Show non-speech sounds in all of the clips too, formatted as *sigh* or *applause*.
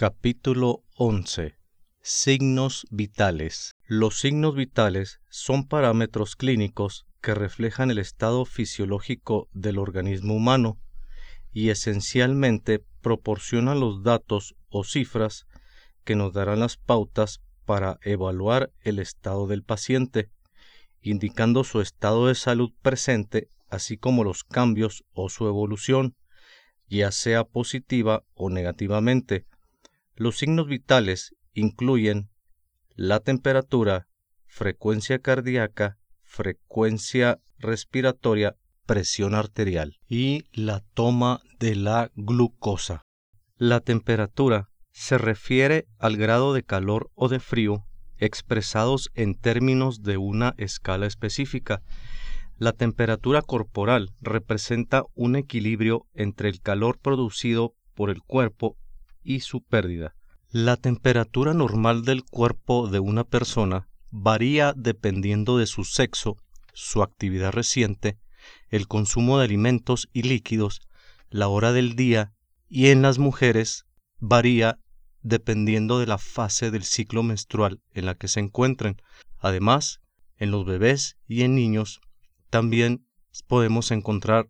Capítulo 11 Signos vitales. Los signos vitales son parámetros clínicos que reflejan el estado fisiológico del organismo humano y esencialmente proporcionan los datos o cifras que nos darán las pautas para evaluar el estado del paciente, indicando su estado de salud presente, así como los cambios o su evolución, ya sea positiva o negativamente. Los signos vitales incluyen la temperatura, frecuencia cardíaca, frecuencia respiratoria, presión arterial y la toma de la glucosa. La temperatura se refiere al grado de calor o de frío expresados en términos de una escala específica. La temperatura corporal representa un equilibrio entre el calor producido por el cuerpo y su pérdida. La temperatura normal del cuerpo de una persona varía dependiendo de su sexo, su actividad reciente, el consumo de alimentos y líquidos, la hora del día y en las mujeres varía dependiendo de la fase del ciclo menstrual en la que se encuentren. Además, en los bebés y en niños también podemos encontrar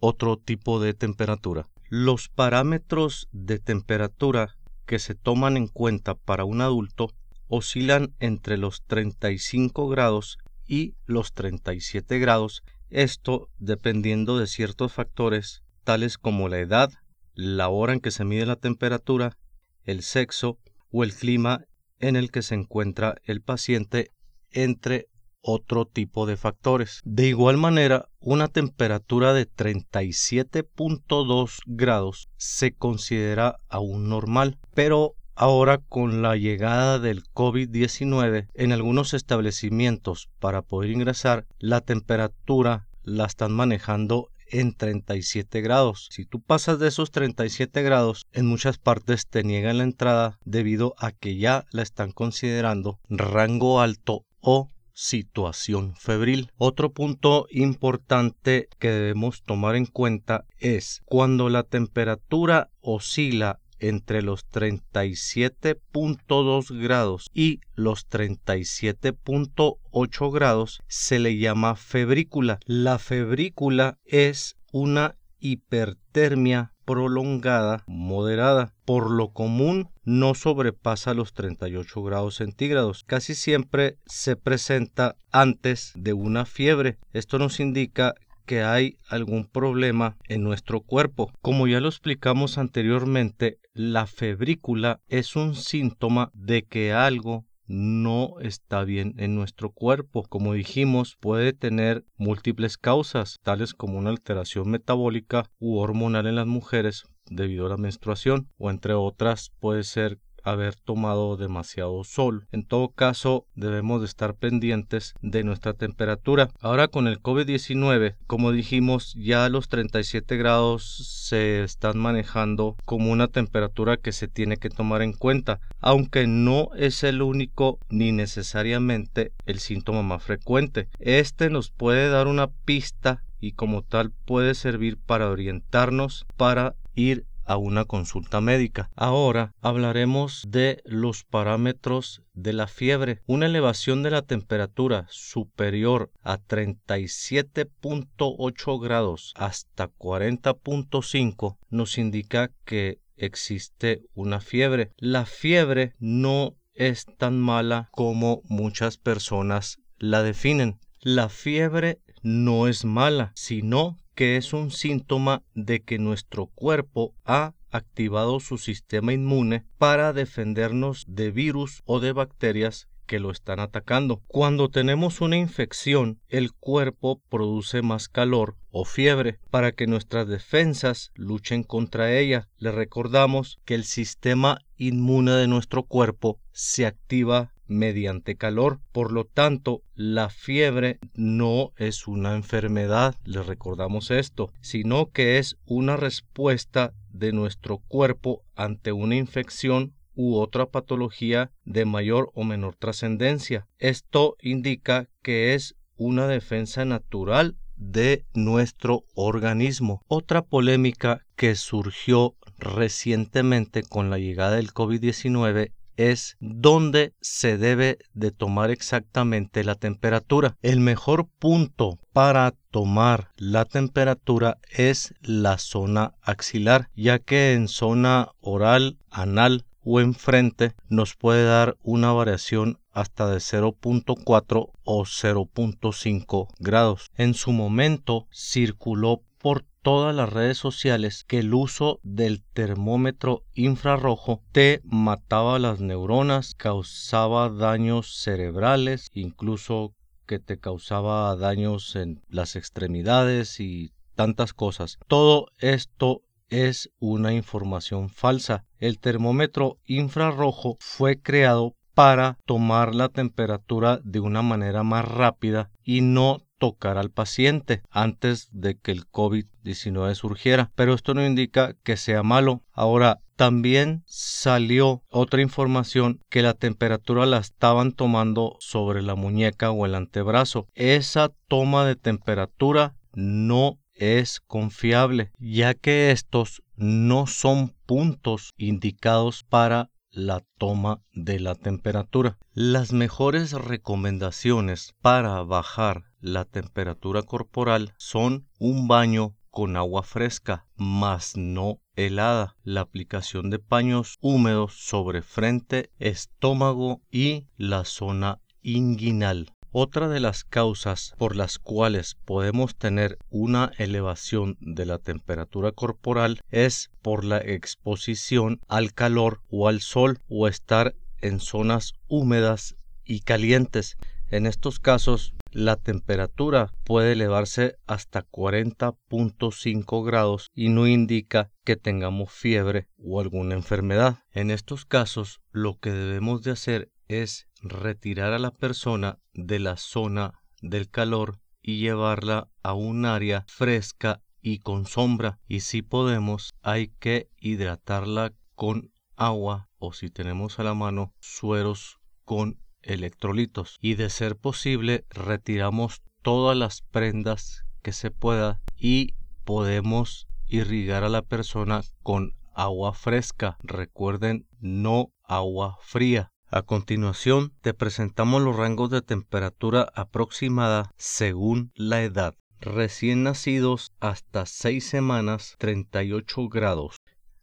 otro tipo de temperatura. Los parámetros de temperatura que se toman en cuenta para un adulto oscilan entre los 35 grados y los 37 grados, esto dependiendo de ciertos factores tales como la edad, la hora en que se mide la temperatura, el sexo o el clima en el que se encuentra el paciente, entre otro tipo de factores. De igual manera, una temperatura de 37.2 grados se considera aún normal, pero Ahora con la llegada del COVID-19 en algunos establecimientos para poder ingresar, la temperatura la están manejando en 37 grados. Si tú pasas de esos 37 grados, en muchas partes te niegan la entrada debido a que ya la están considerando rango alto o situación febril. Otro punto importante que debemos tomar en cuenta es cuando la temperatura oscila entre los 37.2 grados y los 37.8 grados se le llama febrícula. La febrícula es una hipertermia prolongada moderada. Por lo común no sobrepasa los 38 grados centígrados. Casi siempre se presenta antes de una fiebre. Esto nos indica que hay algún problema en nuestro cuerpo. Como ya lo explicamos anteriormente, la febrícula es un síntoma de que algo no está bien en nuestro cuerpo. Como dijimos, puede tener múltiples causas, tales como una alteración metabólica u hormonal en las mujeres debido a la menstruación, o entre otras puede ser haber tomado demasiado sol. En todo caso, debemos de estar pendientes de nuestra temperatura. Ahora con el COVID-19, como dijimos, ya los 37 grados se están manejando como una temperatura que se tiene que tomar en cuenta, aunque no es el único ni necesariamente el síntoma más frecuente. Este nos puede dar una pista y como tal puede servir para orientarnos para ir a una consulta médica. Ahora hablaremos de los parámetros de la fiebre. Una elevación de la temperatura superior a 37.8 grados hasta 40.5 nos indica que existe una fiebre. La fiebre no es tan mala como muchas personas la definen. La fiebre no es mala, sino que es un síntoma de que nuestro cuerpo ha activado su sistema inmune para defendernos de virus o de bacterias que lo están atacando. Cuando tenemos una infección, el cuerpo produce más calor o fiebre para que nuestras defensas luchen contra ella. Le recordamos que el sistema inmune de nuestro cuerpo se activa mediante calor. Por lo tanto, la fiebre no es una enfermedad, le recordamos esto, sino que es una respuesta de nuestro cuerpo ante una infección u otra patología de mayor o menor trascendencia. Esto indica que es una defensa natural de nuestro organismo. Otra polémica que surgió recientemente con la llegada del COVID-19 es dónde se debe de tomar exactamente la temperatura. El mejor punto para tomar la temperatura es la zona axilar, ya que en zona oral, anal o enfrente nos puede dar una variación hasta de 0.4 o 0.5 grados. En su momento circuló por todas las redes sociales que el uso del termómetro infrarrojo te mataba las neuronas, causaba daños cerebrales, incluso que te causaba daños en las extremidades y tantas cosas. Todo esto es una información falsa. El termómetro infrarrojo fue creado para tomar la temperatura de una manera más rápida y no tocar al paciente antes de que el COVID-19 surgiera. Pero esto no indica que sea malo. Ahora, también salió otra información que la temperatura la estaban tomando sobre la muñeca o el antebrazo. Esa toma de temperatura no es confiable, ya que estos no son puntos indicados para la toma de la temperatura. Las mejores recomendaciones para bajar la temperatura corporal son un baño con agua fresca, mas no helada, la aplicación de paños húmedos sobre frente, estómago y la zona inguinal. Otra de las causas por las cuales podemos tener una elevación de la temperatura corporal es por la exposición al calor o al sol o estar en zonas húmedas y calientes. En estos casos, la temperatura puede elevarse hasta 40.5 grados y no indica que tengamos fiebre o alguna enfermedad. En estos casos, lo que debemos de hacer es retirar a la persona de la zona del calor y llevarla a un área fresca y con sombra y si podemos hay que hidratarla con agua o si tenemos a la mano sueros con electrolitos y de ser posible retiramos todas las prendas que se pueda y podemos irrigar a la persona con agua fresca recuerden no agua fría a continuación, te presentamos los rangos de temperatura aproximada según la edad. Recién nacidos hasta 6 semanas 38 grados.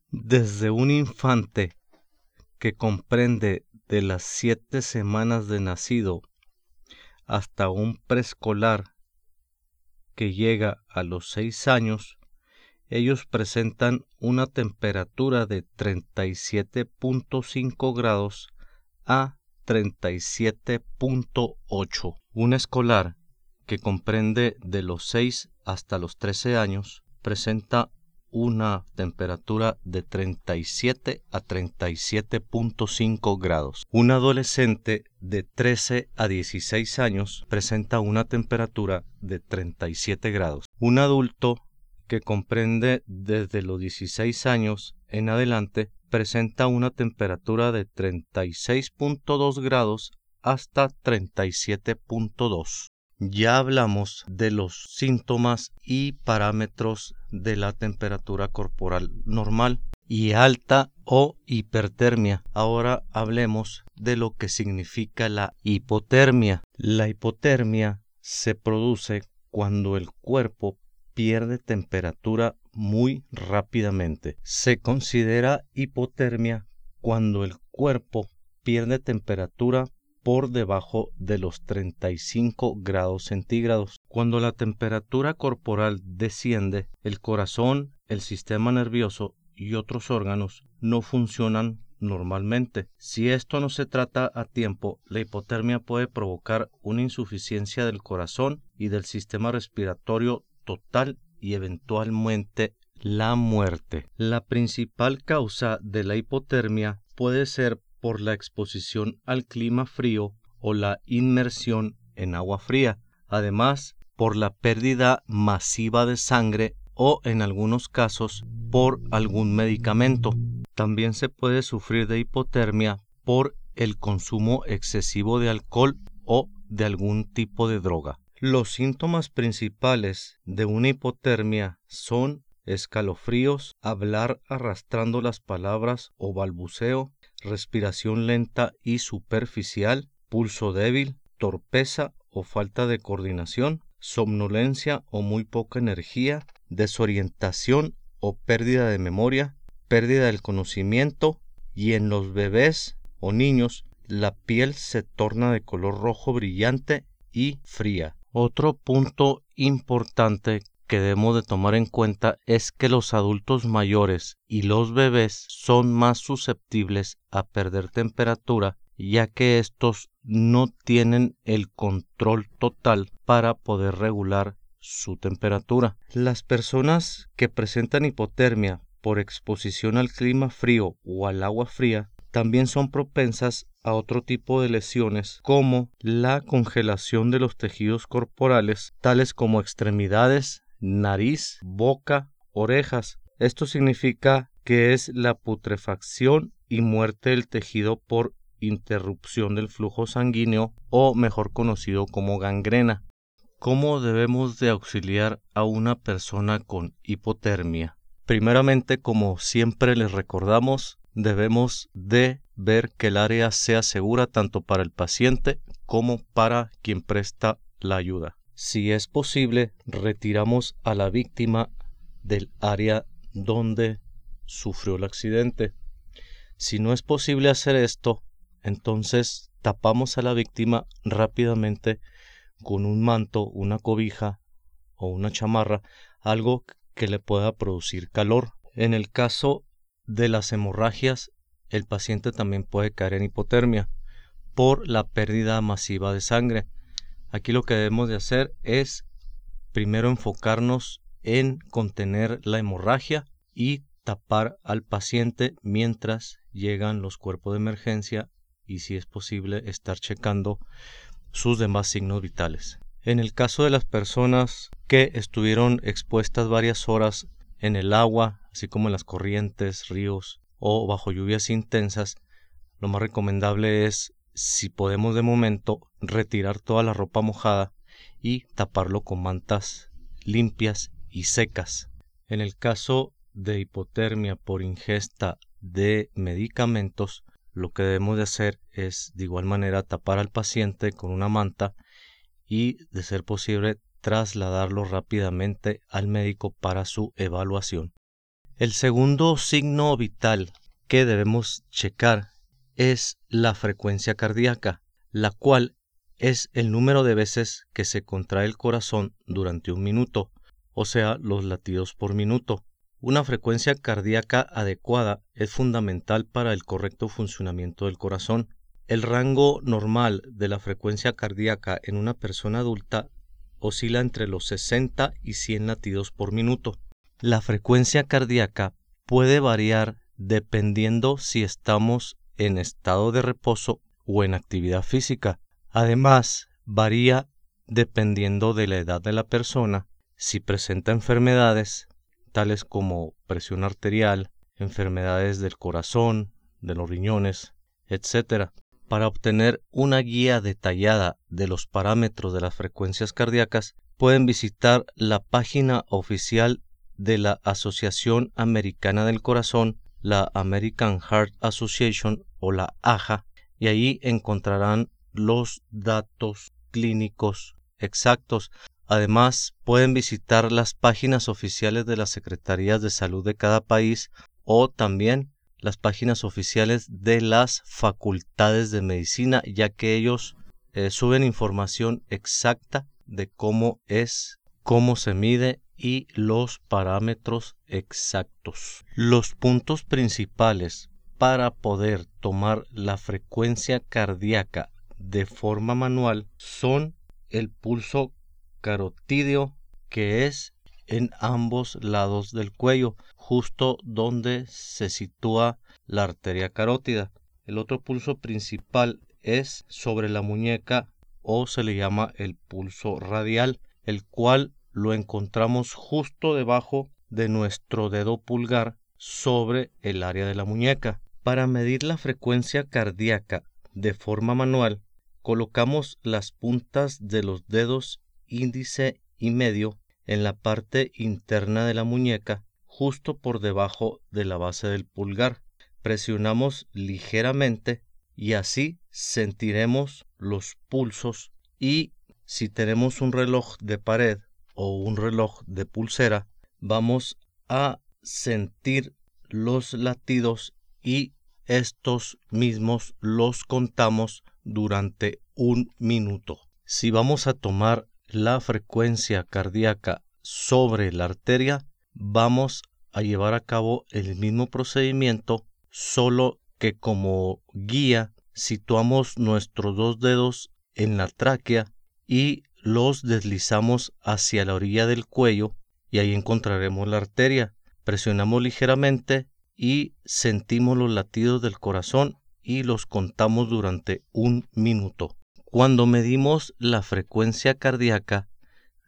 Desde un infante que comprende de las 7 semanas de nacido hasta un preescolar que llega a los 6 años, ellos presentan una temperatura de 37.5 grados a 37.8. Un escolar que comprende de los 6 hasta los 13 años presenta una temperatura de 37 a 37.5 grados. Un adolescente de 13 a 16 años presenta una temperatura de 37 grados. Un adulto que comprende desde los 16 años en adelante presenta una temperatura de 36.2 grados hasta 37.2. Ya hablamos de los síntomas y parámetros de la temperatura corporal normal y alta o hipertermia. Ahora hablemos de lo que significa la hipotermia. La hipotermia se produce cuando el cuerpo pierde temperatura muy rápidamente. Se considera hipotermia cuando el cuerpo pierde temperatura por debajo de los 35 grados centígrados. Cuando la temperatura corporal desciende, el corazón, el sistema nervioso y otros órganos no funcionan normalmente. Si esto no se trata a tiempo, la hipotermia puede provocar una insuficiencia del corazón y del sistema respiratorio total y eventualmente la muerte. La principal causa de la hipotermia puede ser por la exposición al clima frío o la inmersión en agua fría, además por la pérdida masiva de sangre o en algunos casos por algún medicamento. También se puede sufrir de hipotermia por el consumo excesivo de alcohol o de algún tipo de droga. Los síntomas principales de una hipotermia son escalofríos, hablar arrastrando las palabras o balbuceo, respiración lenta y superficial, pulso débil, torpeza o falta de coordinación, somnolencia o muy poca energía, desorientación o pérdida de memoria, pérdida del conocimiento y en los bebés o niños la piel se torna de color rojo brillante y fría. Otro punto importante que debemos de tomar en cuenta es que los adultos mayores y los bebés son más susceptibles a perder temperatura ya que estos no tienen el control total para poder regular su temperatura. Las personas que presentan hipotermia por exposición al clima frío o al agua fría también son propensas a otro tipo de lesiones como la congelación de los tejidos corporales, tales como extremidades, nariz, boca, orejas. Esto significa que es la putrefacción y muerte del tejido por interrupción del flujo sanguíneo o mejor conocido como gangrena. ¿Cómo debemos de auxiliar a una persona con hipotermia? Primeramente, como siempre les recordamos, debemos de ver que el área sea segura tanto para el paciente como para quien presta la ayuda. Si es posible, retiramos a la víctima del área donde sufrió el accidente. Si no es posible hacer esto, entonces tapamos a la víctima rápidamente con un manto, una cobija o una chamarra, algo que le pueda producir calor. En el caso de las hemorragias, el paciente también puede caer en hipotermia por la pérdida masiva de sangre. Aquí lo que debemos de hacer es primero enfocarnos en contener la hemorragia y tapar al paciente mientras llegan los cuerpos de emergencia y si es posible estar checando sus demás signos vitales. En el caso de las personas que estuvieron expuestas varias horas en el agua, así como en las corrientes, ríos o bajo lluvias intensas, lo más recomendable es si podemos de momento retirar toda la ropa mojada y taparlo con mantas limpias y secas. En el caso de hipotermia por ingesta de medicamentos, lo que debemos de hacer es de igual manera tapar al paciente con una manta y de ser posible trasladarlo rápidamente al médico para su evaluación. El segundo signo vital que debemos checar es la frecuencia cardíaca, la cual es el número de veces que se contrae el corazón durante un minuto, o sea, los latidos por minuto. Una frecuencia cardíaca adecuada es fundamental para el correcto funcionamiento del corazón. El rango normal de la frecuencia cardíaca en una persona adulta oscila entre los 60 y 100 latidos por minuto. La frecuencia cardíaca puede variar dependiendo si estamos en estado de reposo o en actividad física. Además, varía dependiendo de la edad de la persona, si presenta enfermedades tales como presión arterial, enfermedades del corazón, de los riñones, etc. Para obtener una guía detallada de los parámetros de las frecuencias cardíacas, pueden visitar la página oficial de la Asociación Americana del Corazón la American Heart Association o la AHA y ahí encontrarán los datos clínicos exactos. Además, pueden visitar las páginas oficiales de las Secretarías de Salud de cada país o también las páginas oficiales de las facultades de medicina, ya que ellos eh, suben información exacta de cómo es, cómo se mide y los parámetros exactos. Los puntos principales para poder tomar la frecuencia cardíaca de forma manual son el pulso carotídeo que es en ambos lados del cuello, justo donde se sitúa la arteria carótida. El otro pulso principal es sobre la muñeca o se le llama el pulso radial, el cual lo encontramos justo debajo de nuestro dedo pulgar sobre el área de la muñeca. Para medir la frecuencia cardíaca de forma manual, colocamos las puntas de los dedos índice y medio en la parte interna de la muñeca justo por debajo de la base del pulgar. Presionamos ligeramente y así sentiremos los pulsos y si tenemos un reloj de pared o un reloj de pulsera, vamos a sentir los latidos y estos mismos los contamos durante un minuto. Si vamos a tomar la frecuencia cardíaca sobre la arteria, vamos a llevar a cabo el mismo procedimiento, solo que como guía situamos nuestros dos dedos en la tráquea y los deslizamos hacia la orilla del cuello y ahí encontraremos la arteria. Presionamos ligeramente y sentimos los latidos del corazón y los contamos durante un minuto. Cuando medimos la frecuencia cardíaca,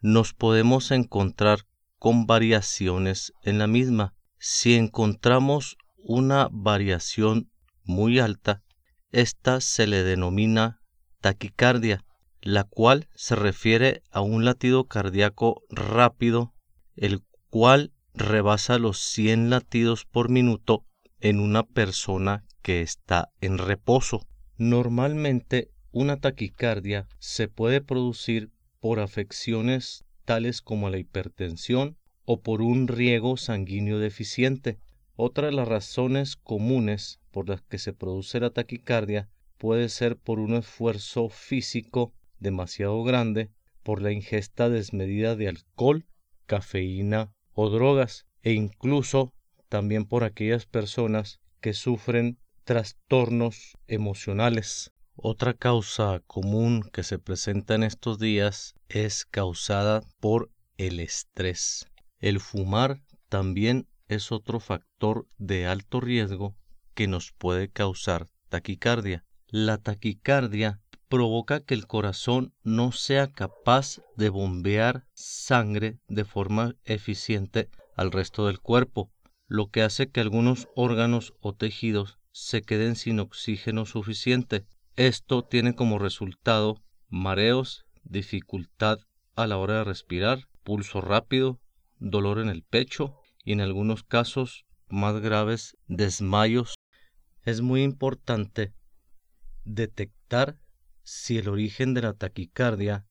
nos podemos encontrar con variaciones en la misma. Si encontramos una variación muy alta, esta se le denomina taquicardia, la cual se refiere a un latido cardíaco rápido, el cual rebasa los 100 latidos por minuto en una persona que está en reposo. Normalmente una taquicardia se puede producir por afecciones tales como la hipertensión o por un riego sanguíneo deficiente. Otra de las razones comunes por las que se produce la taquicardia puede ser por un esfuerzo físico demasiado grande, por la ingesta desmedida de alcohol, cafeína o drogas, e incluso también por aquellas personas que sufren trastornos emocionales. Otra causa común que se presenta en estos días es causada por el estrés. El fumar también es otro factor de alto riesgo que nos puede causar taquicardia. La taquicardia provoca que el corazón no sea capaz de bombear sangre de forma eficiente al resto del cuerpo, lo que hace que algunos órganos o tejidos se queden sin oxígeno suficiente esto tiene como resultado mareos, dificultad a la hora de respirar, pulso rápido, dolor en el pecho y en algunos casos más graves desmayos. Es muy importante detectar si el origen de la taquicardia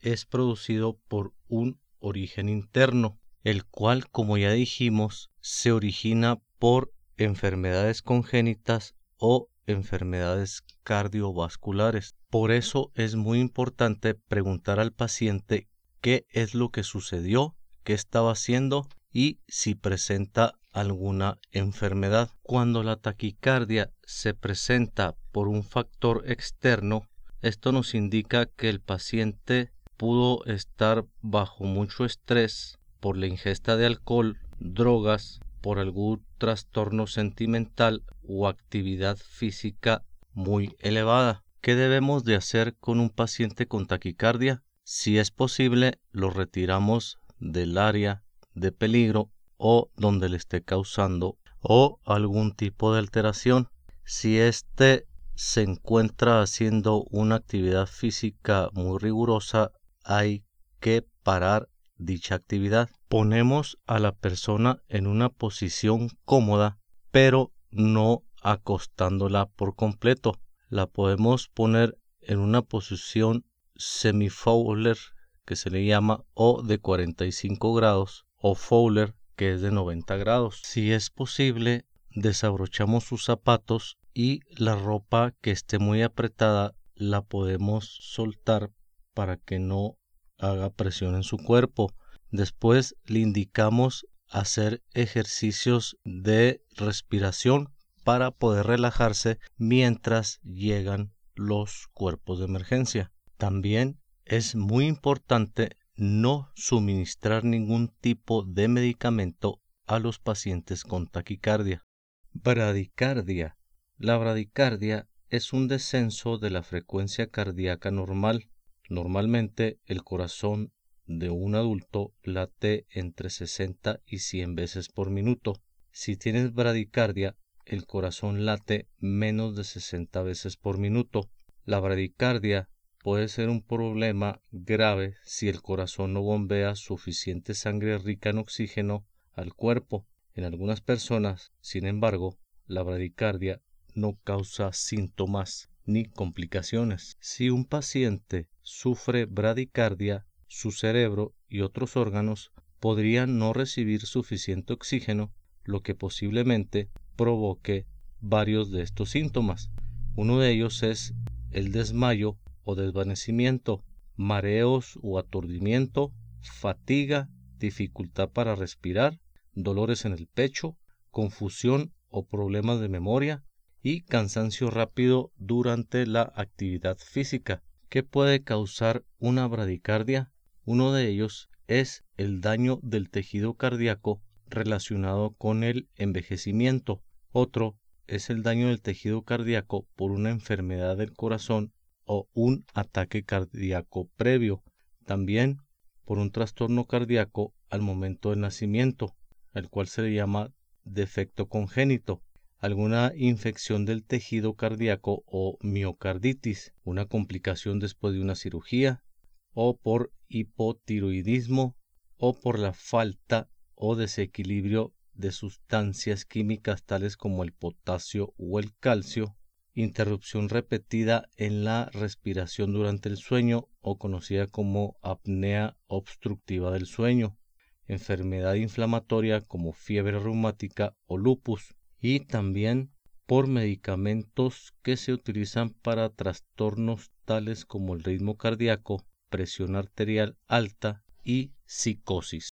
es producido por un origen interno, el cual, como ya dijimos, se origina por enfermedades congénitas o enfermedades cardiovasculares. Por eso es muy importante preguntar al paciente qué es lo que sucedió, qué estaba haciendo y si presenta alguna enfermedad. Cuando la taquicardia se presenta por un factor externo, esto nos indica que el paciente pudo estar bajo mucho estrés por la ingesta de alcohol, drogas, por algún trastorno sentimental o actividad física muy elevada. ¿Qué debemos de hacer con un paciente con taquicardia? Si es posible, lo retiramos del área de peligro o donde le esté causando o algún tipo de alteración. Si éste se encuentra haciendo una actividad física muy rigurosa, hay que parar dicha actividad. Ponemos a la persona en una posición cómoda, pero no acostándola por completo. La podemos poner en una posición semi-fowler, que se le llama, o de 45 grados, o fowler, que es de 90 grados. Si es posible, desabrochamos sus zapatos y la ropa que esté muy apretada la podemos soltar para que no haga presión en su cuerpo. Después le indicamos hacer ejercicios de respiración para poder relajarse mientras llegan los cuerpos de emergencia. También es muy importante no suministrar ningún tipo de medicamento a los pacientes con taquicardia. Bradicardia. La bradicardia es un descenso de la frecuencia cardíaca normal Normalmente el corazón de un adulto late entre 60 y 100 veces por minuto. Si tienes bradicardia, el corazón late menos de 60 veces por minuto. La bradicardia puede ser un problema grave si el corazón no bombea suficiente sangre rica en oxígeno al cuerpo. En algunas personas, sin embargo, la bradicardia no causa síntomas ni complicaciones. Si un paciente sufre bradicardia, su cerebro y otros órganos podrían no recibir suficiente oxígeno, lo que posiblemente provoque varios de estos síntomas. Uno de ellos es el desmayo o desvanecimiento, mareos o aturdimiento, fatiga, dificultad para respirar, dolores en el pecho, confusión o problemas de memoria y cansancio rápido durante la actividad física. ¿Qué puede causar una bradicardia? Uno de ellos es el daño del tejido cardíaco relacionado con el envejecimiento. Otro es el daño del tejido cardíaco por una enfermedad del corazón o un ataque cardíaco previo. También por un trastorno cardíaco al momento del nacimiento, el cual se le llama defecto congénito, alguna infección del tejido cardíaco o miocarditis, una complicación después de una cirugía, o por hipotiroidismo, o por la falta o desequilibrio de sustancias químicas tales como el potasio o el calcio, interrupción repetida en la respiración durante el sueño o conocida como apnea obstructiva del sueño, enfermedad inflamatoria como fiebre reumática o lupus, y también por medicamentos que se utilizan para trastornos tales como el ritmo cardíaco, presión arterial alta y psicosis.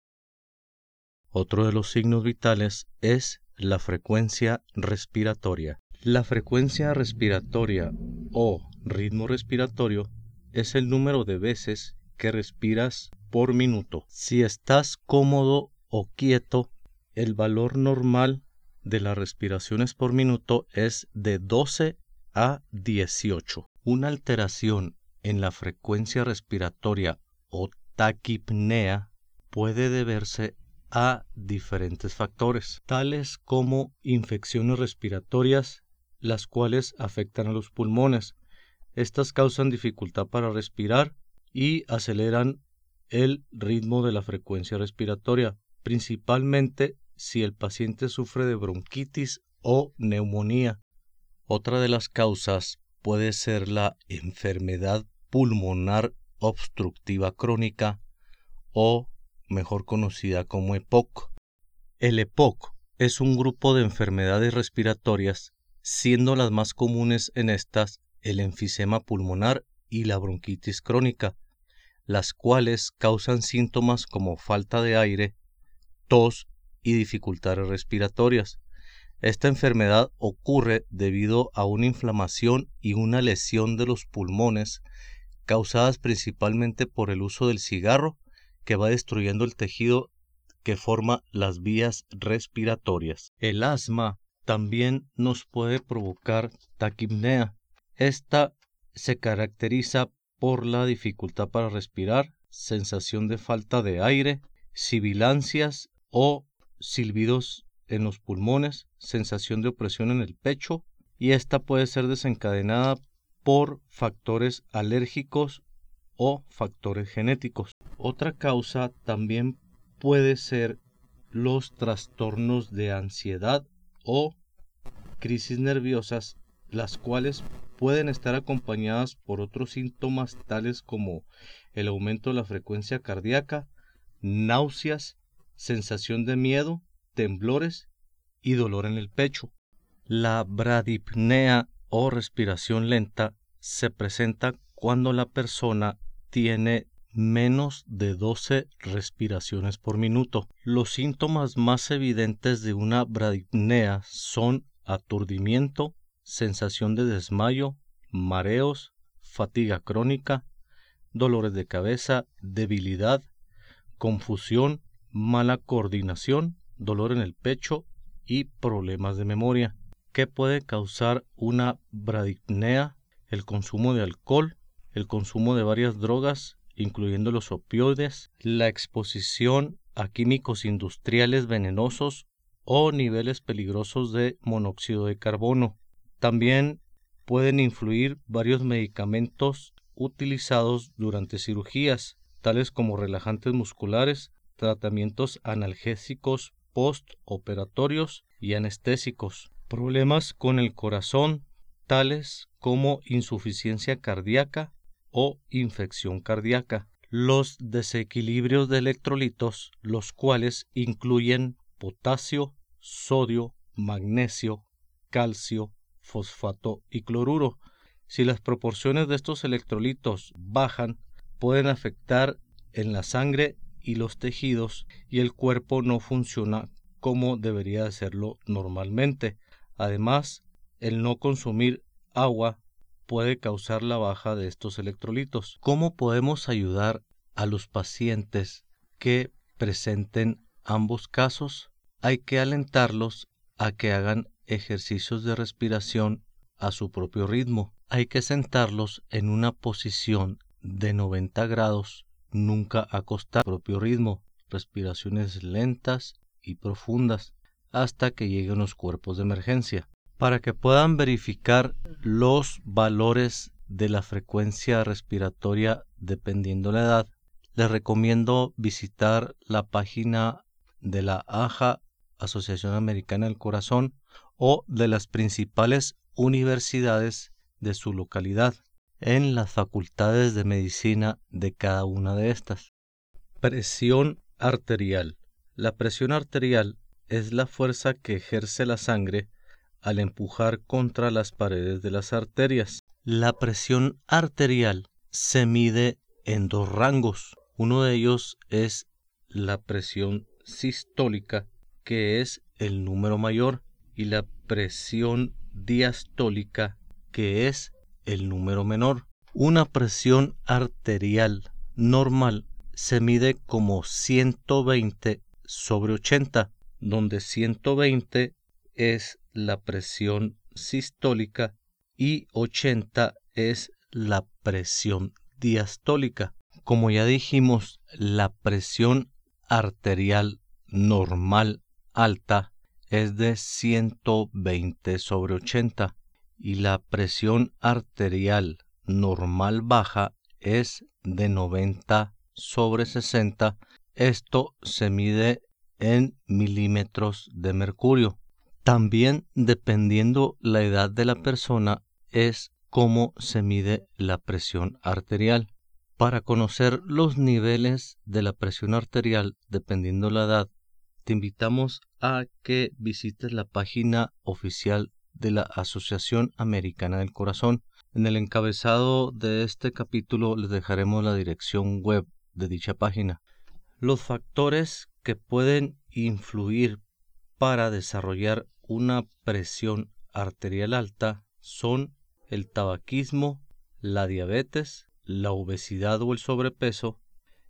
Otro de los signos vitales es la frecuencia respiratoria. La frecuencia respiratoria o ritmo respiratorio es el número de veces que respiras por minuto. Si estás cómodo o quieto, el valor normal de las respiraciones por minuto es de 12 a 18. Una alteración en la frecuencia respiratoria o taquipnea puede deberse a diferentes factores, tales como infecciones respiratorias, las cuales afectan a los pulmones. Estas causan dificultad para respirar y aceleran el ritmo de la frecuencia respiratoria, principalmente si el paciente sufre de bronquitis o neumonía. Otra de las causas puede ser la enfermedad pulmonar obstructiva crónica o mejor conocida como EPOC. El EPOC es un grupo de enfermedades respiratorias, siendo las más comunes en estas el enfisema pulmonar y la bronquitis crónica, las cuales causan síntomas como falta de aire, tos y dificultades respiratorias. Esta enfermedad ocurre debido a una inflamación y una lesión de los pulmones causadas principalmente por el uso del cigarro que va destruyendo el tejido que forma las vías respiratorias. El asma también nos puede provocar taquipnea. Esta se caracteriza por la dificultad para respirar, sensación de falta de aire, sibilancias o silbidos en los pulmones, sensación de opresión en el pecho y esta puede ser desencadenada por factores alérgicos o factores genéticos. Otra causa también puede ser los trastornos de ansiedad o crisis nerviosas, las cuales pueden estar acompañadas por otros síntomas tales como el aumento de la frecuencia cardíaca, náuseas, sensación de miedo, temblores y dolor en el pecho. La bradipnea o respiración lenta se presenta cuando la persona tiene menos de 12 respiraciones por minuto. Los síntomas más evidentes de una bradipnea son aturdimiento, sensación de desmayo, mareos, fatiga crónica, dolores de cabeza, debilidad, confusión, mala coordinación, dolor en el pecho y problemas de memoria. ¿Qué puede causar una bradipnea? El consumo de alcohol, el consumo de varias drogas, incluyendo los opioides, la exposición a químicos industriales venenosos o niveles peligrosos de monóxido de carbono. También pueden influir varios medicamentos utilizados durante cirugías, tales como relajantes musculares, tratamientos analgésicos postoperatorios y anestésicos. Problemas con el corazón, tales como insuficiencia cardíaca o infección cardíaca. Los desequilibrios de electrolitos, los cuales incluyen potasio, sodio, magnesio, calcio, fosfato y cloruro. Si las proporciones de estos electrolitos bajan, pueden afectar en la sangre y los tejidos y el cuerpo no funciona como debería hacerlo normalmente. Además, el no consumir agua puede causar la baja de estos electrolitos. ¿Cómo podemos ayudar a los pacientes que presenten ambos casos? Hay que alentarlos a que hagan ejercicios de respiración a su propio ritmo. Hay que sentarlos en una posición de 90 grados nunca acostar propio ritmo, respiraciones lentas y profundas hasta que lleguen los cuerpos de emergencia. Para que puedan verificar los valores de la frecuencia respiratoria dependiendo la edad, les recomiendo visitar la página de la AJA, Asociación Americana del Corazón, o de las principales universidades de su localidad en las facultades de medicina de cada una de estas. Presión arterial. La presión arterial es la fuerza que ejerce la sangre al empujar contra las paredes de las arterias. La presión arterial se mide en dos rangos. Uno de ellos es la presión sistólica, que es el número mayor, y la presión diastólica, que es el número menor. Una presión arterial normal se mide como 120 sobre 80, donde 120 es la presión sistólica y 80 es la presión diastólica. Como ya dijimos, la presión arterial normal alta es de 120 sobre 80 y la presión arterial normal baja es de 90 sobre 60. Esto se mide en milímetros de mercurio. También dependiendo la edad de la persona es cómo se mide la presión arterial. Para conocer los niveles de la presión arterial dependiendo la edad, te invitamos a que visites la página oficial de la Asociación Americana del Corazón. En el encabezado de este capítulo les dejaremos la dirección web de dicha página. Los factores que pueden influir para desarrollar una presión arterial alta son el tabaquismo, la diabetes, la obesidad o el sobrepeso,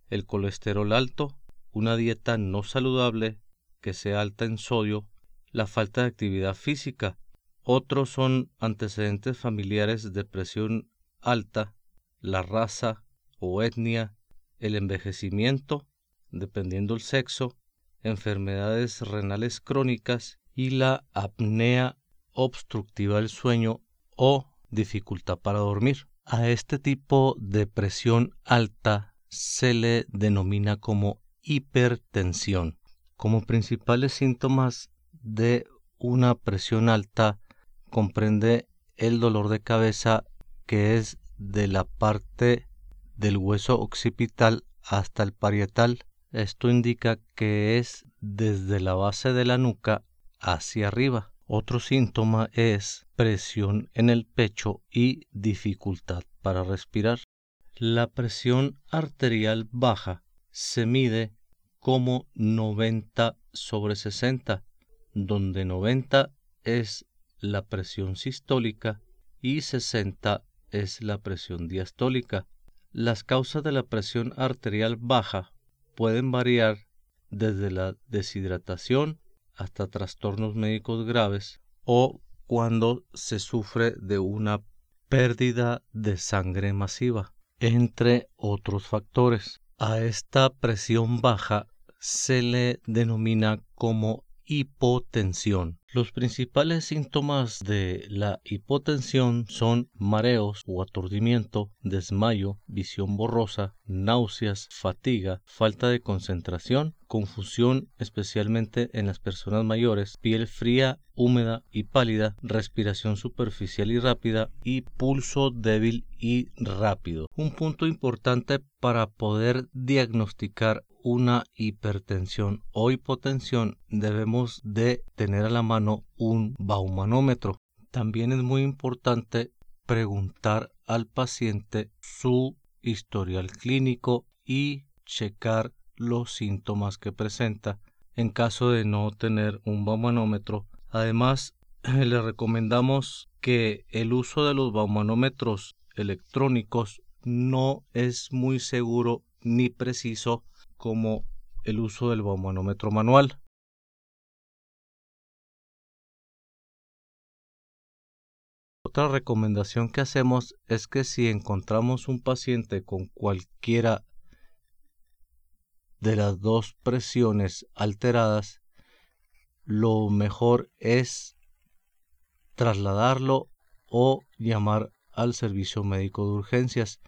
el colesterol alto, una dieta no saludable que sea alta en sodio, la falta de actividad física, otros son antecedentes familiares de presión alta, la raza o etnia, el envejecimiento, dependiendo el sexo, enfermedades renales crónicas y la apnea obstructiva del sueño o dificultad para dormir. A este tipo de presión alta se le denomina como hipertensión. Como principales síntomas de una presión alta comprende el dolor de cabeza que es de la parte del hueso occipital hasta el parietal. Esto indica que es desde la base de la nuca hacia arriba. Otro síntoma es presión en el pecho y dificultad para respirar. La presión arterial baja se mide como 90 sobre 60, donde 90 es la presión sistólica y 60 es la presión diastólica. Las causas de la presión arterial baja pueden variar desde la deshidratación hasta trastornos médicos graves o cuando se sufre de una pérdida de sangre masiva, entre otros factores. A esta presión baja se le denomina como hipotensión. Los principales síntomas de la hipotensión son mareos o aturdimiento, desmayo, visión borrosa, náuseas, fatiga, falta de concentración, confusión especialmente en las personas mayores, piel fría, húmeda y pálida, respiración superficial y rápida y pulso débil y rápido. Un punto importante para poder diagnosticar una hipertensión o hipotensión debemos de tener a la mano un baumanómetro. También es muy importante preguntar al paciente su historial clínico y checar los síntomas que presenta en caso de no tener un baumanómetro. Además, *clears throat* le recomendamos que el uso de los baumanómetros electrónicos no es muy seguro ni preciso como el uso del baumanómetro manual. Otra recomendación que hacemos es que si encontramos un paciente con cualquiera de las dos presiones alteradas, lo mejor es trasladarlo o llamar al servicio médico de urgencias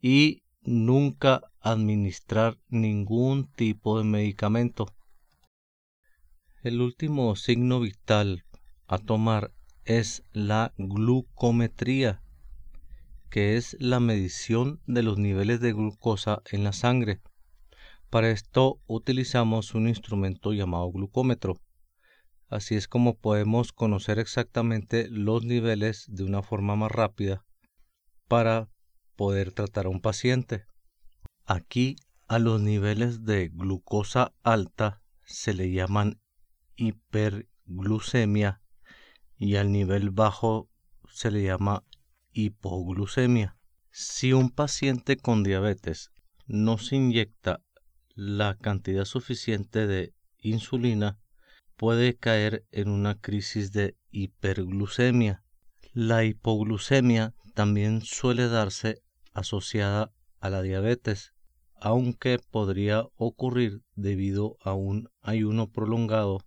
y nunca administrar ningún tipo de medicamento. El último signo vital a tomar es la glucometría, que es la medición de los niveles de glucosa en la sangre. Para esto utilizamos un instrumento llamado glucómetro. Así es como podemos conocer exactamente los niveles de una forma más rápida para poder tratar a un paciente. Aquí a los niveles de glucosa alta se le llaman hiperglucemia y al nivel bajo se le llama hipoglucemia. Si un paciente con diabetes no se inyecta la cantidad suficiente de insulina, puede caer en una crisis de hiperglucemia. La hipoglucemia también suele darse asociada a la diabetes, aunque podría ocurrir debido a un ayuno prolongado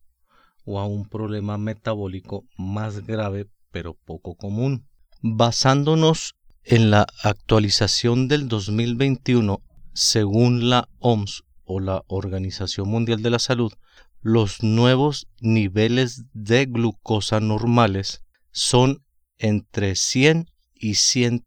o a un problema metabólico más grave pero poco común. Basándonos en la actualización del 2021, según la OMS o la Organización Mundial de la Salud, los nuevos niveles de glucosa normales son entre 100 y 100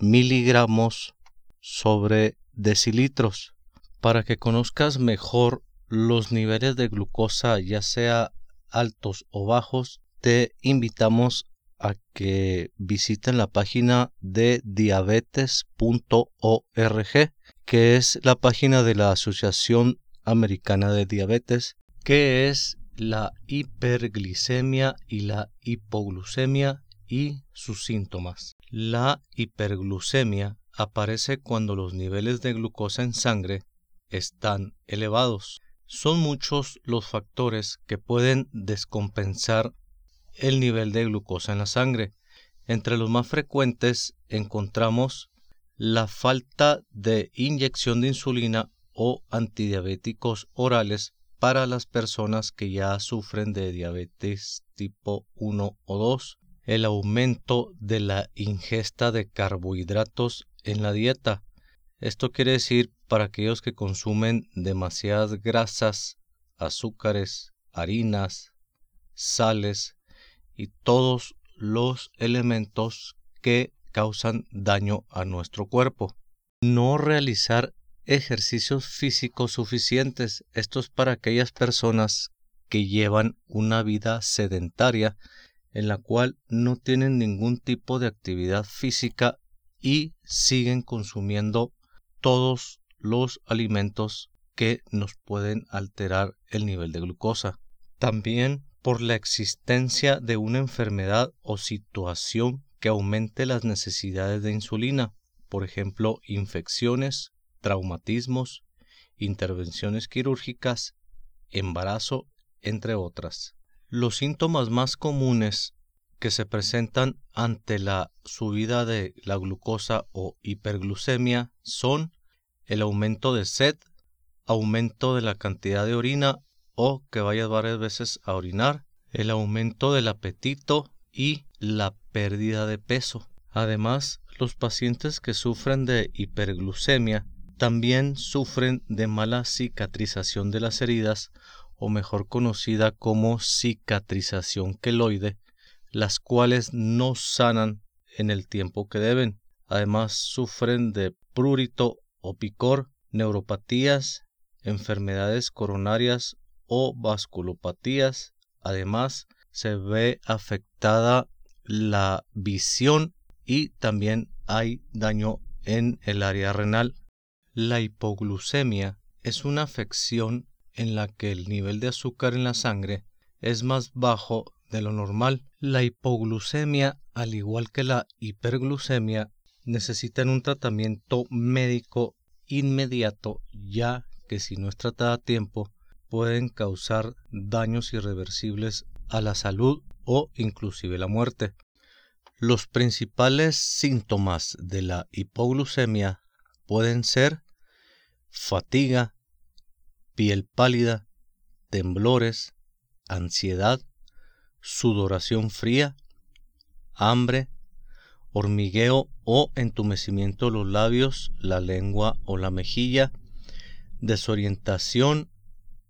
miligramos sobre decilitros. Para que conozcas mejor los niveles de glucosa, ya sea altos o bajos, te invitamos a que visiten la página de diabetes.org, que es la página de la Asociación Americana de Diabetes, que es la hiperglicemia y la hipoglucemia y sus síntomas. La hiperglucemia aparece cuando los niveles de glucosa en sangre están elevados. Son muchos los factores que pueden descompensar el nivel de glucosa en la sangre. Entre los más frecuentes encontramos la falta de inyección de insulina o antidiabéticos orales para las personas que ya sufren de diabetes tipo 1 o 2, el aumento de la ingesta de carbohidratos en la dieta. Esto quiere decir para aquellos que consumen demasiadas grasas, azúcares, harinas, sales y todos los elementos que causan daño a nuestro cuerpo. No realizar ejercicios físicos suficientes. Esto es para aquellas personas que llevan una vida sedentaria en la cual no tienen ningún tipo de actividad física y siguen consumiendo todos los alimentos que nos pueden alterar el nivel de glucosa. También por la existencia de una enfermedad o situación que aumente las necesidades de insulina, por ejemplo, infecciones, traumatismos, intervenciones quirúrgicas, embarazo, entre otras. Los síntomas más comunes que se presentan ante la subida de la glucosa o hiperglucemia son el aumento de sed, aumento de la cantidad de orina o que vayas varias veces a orinar, el aumento del apetito y la pérdida de peso. Además, los pacientes que sufren de hiperglucemia también sufren de mala cicatrización de las heridas o mejor conocida como cicatrización queloide, las cuales no sanan en el tiempo que deben. Además sufren de prurito o picor, neuropatías, enfermedades coronarias o vasculopatías. Además se ve afectada la visión y también hay daño en el área renal. La hipoglucemia es una afección en la que el nivel de azúcar en la sangre es más bajo de lo normal. La hipoglucemia, al igual que la hiperglucemia, necesitan un tratamiento médico inmediato ya que si no es tratada a tiempo pueden causar daños irreversibles a la salud o inclusive la muerte. Los principales síntomas de la hipoglucemia pueden ser fatiga, piel pálida, temblores, ansiedad, sudoración fría, hambre, hormigueo o entumecimiento de los labios, la lengua o la mejilla, desorientación,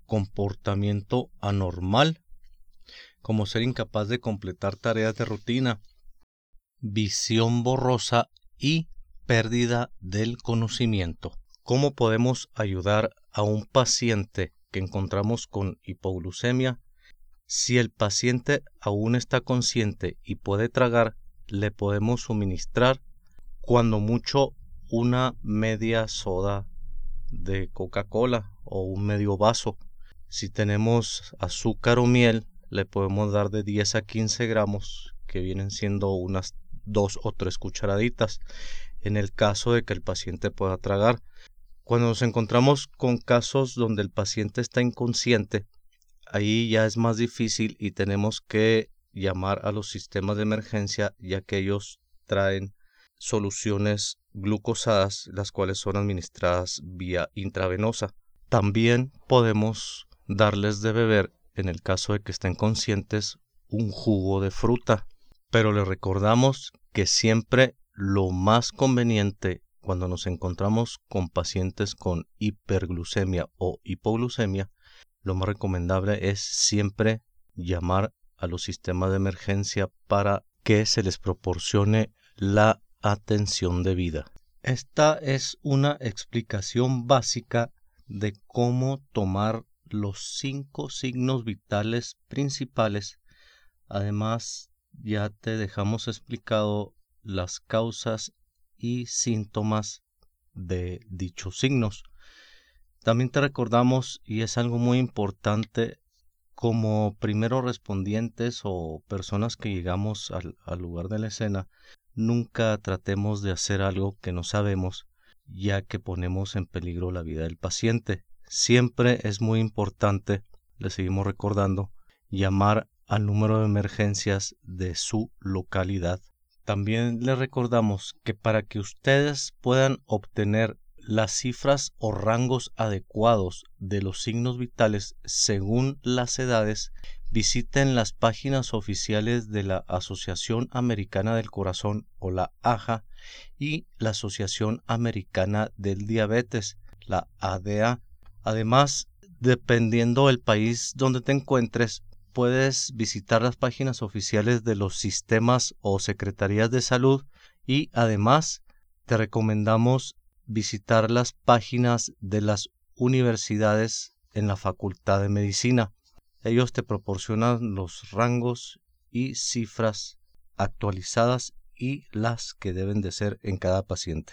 comportamiento anormal, como ser incapaz de completar tareas de rutina, visión borrosa y pérdida del conocimiento. ¿Cómo podemos ayudar a un paciente que encontramos con hipoglucemia? Si el paciente aún está consciente y puede tragar, le podemos suministrar cuando mucho una media soda de Coca-Cola o un medio vaso. Si tenemos azúcar o miel, le podemos dar de 10 a 15 gramos, que vienen siendo unas dos o tres cucharaditas, en el caso de que el paciente pueda tragar. Cuando nos encontramos con casos donde el paciente está inconsciente, ahí ya es más difícil y tenemos que llamar a los sistemas de emergencia ya que ellos traen soluciones glucosadas las cuales son administradas vía intravenosa. También podemos darles de beber en el caso de que estén conscientes un jugo de fruta. Pero les recordamos que siempre lo más conveniente cuando nos encontramos con pacientes con hiperglucemia o hipoglucemia, lo más recomendable es siempre llamar a los sistemas de emergencia para que se les proporcione la atención debida. Esta es una explicación básica de cómo tomar los cinco signos vitales principales. Además, ya te dejamos explicado las causas y síntomas de dichos signos. También te recordamos, y es algo muy importante, como primeros respondientes o personas que llegamos al, lugar de la escena, nunca tratemos de hacer algo que no sabemos, ya que ponemos en peligro la vida del paciente. Siempre es muy importante, le seguimos recordando, llamar al número de emergencias de su localidad. También les recordamos que para que ustedes puedan obtener las cifras o rangos adecuados de los signos vitales según las edades, visiten las páginas oficiales de la Asociación Americana del Corazón o la AJA y la Asociación Americana del Diabetes, la ADA, Además, dependiendo del país donde te encuentres, puedes visitar las páginas oficiales de los sistemas o secretarías de salud y además te recomendamos visitar las páginas de las universidades en la Facultad de Medicina. Ellos te proporcionan los rangos y cifras actualizadas y las que deben de ser en cada paciente.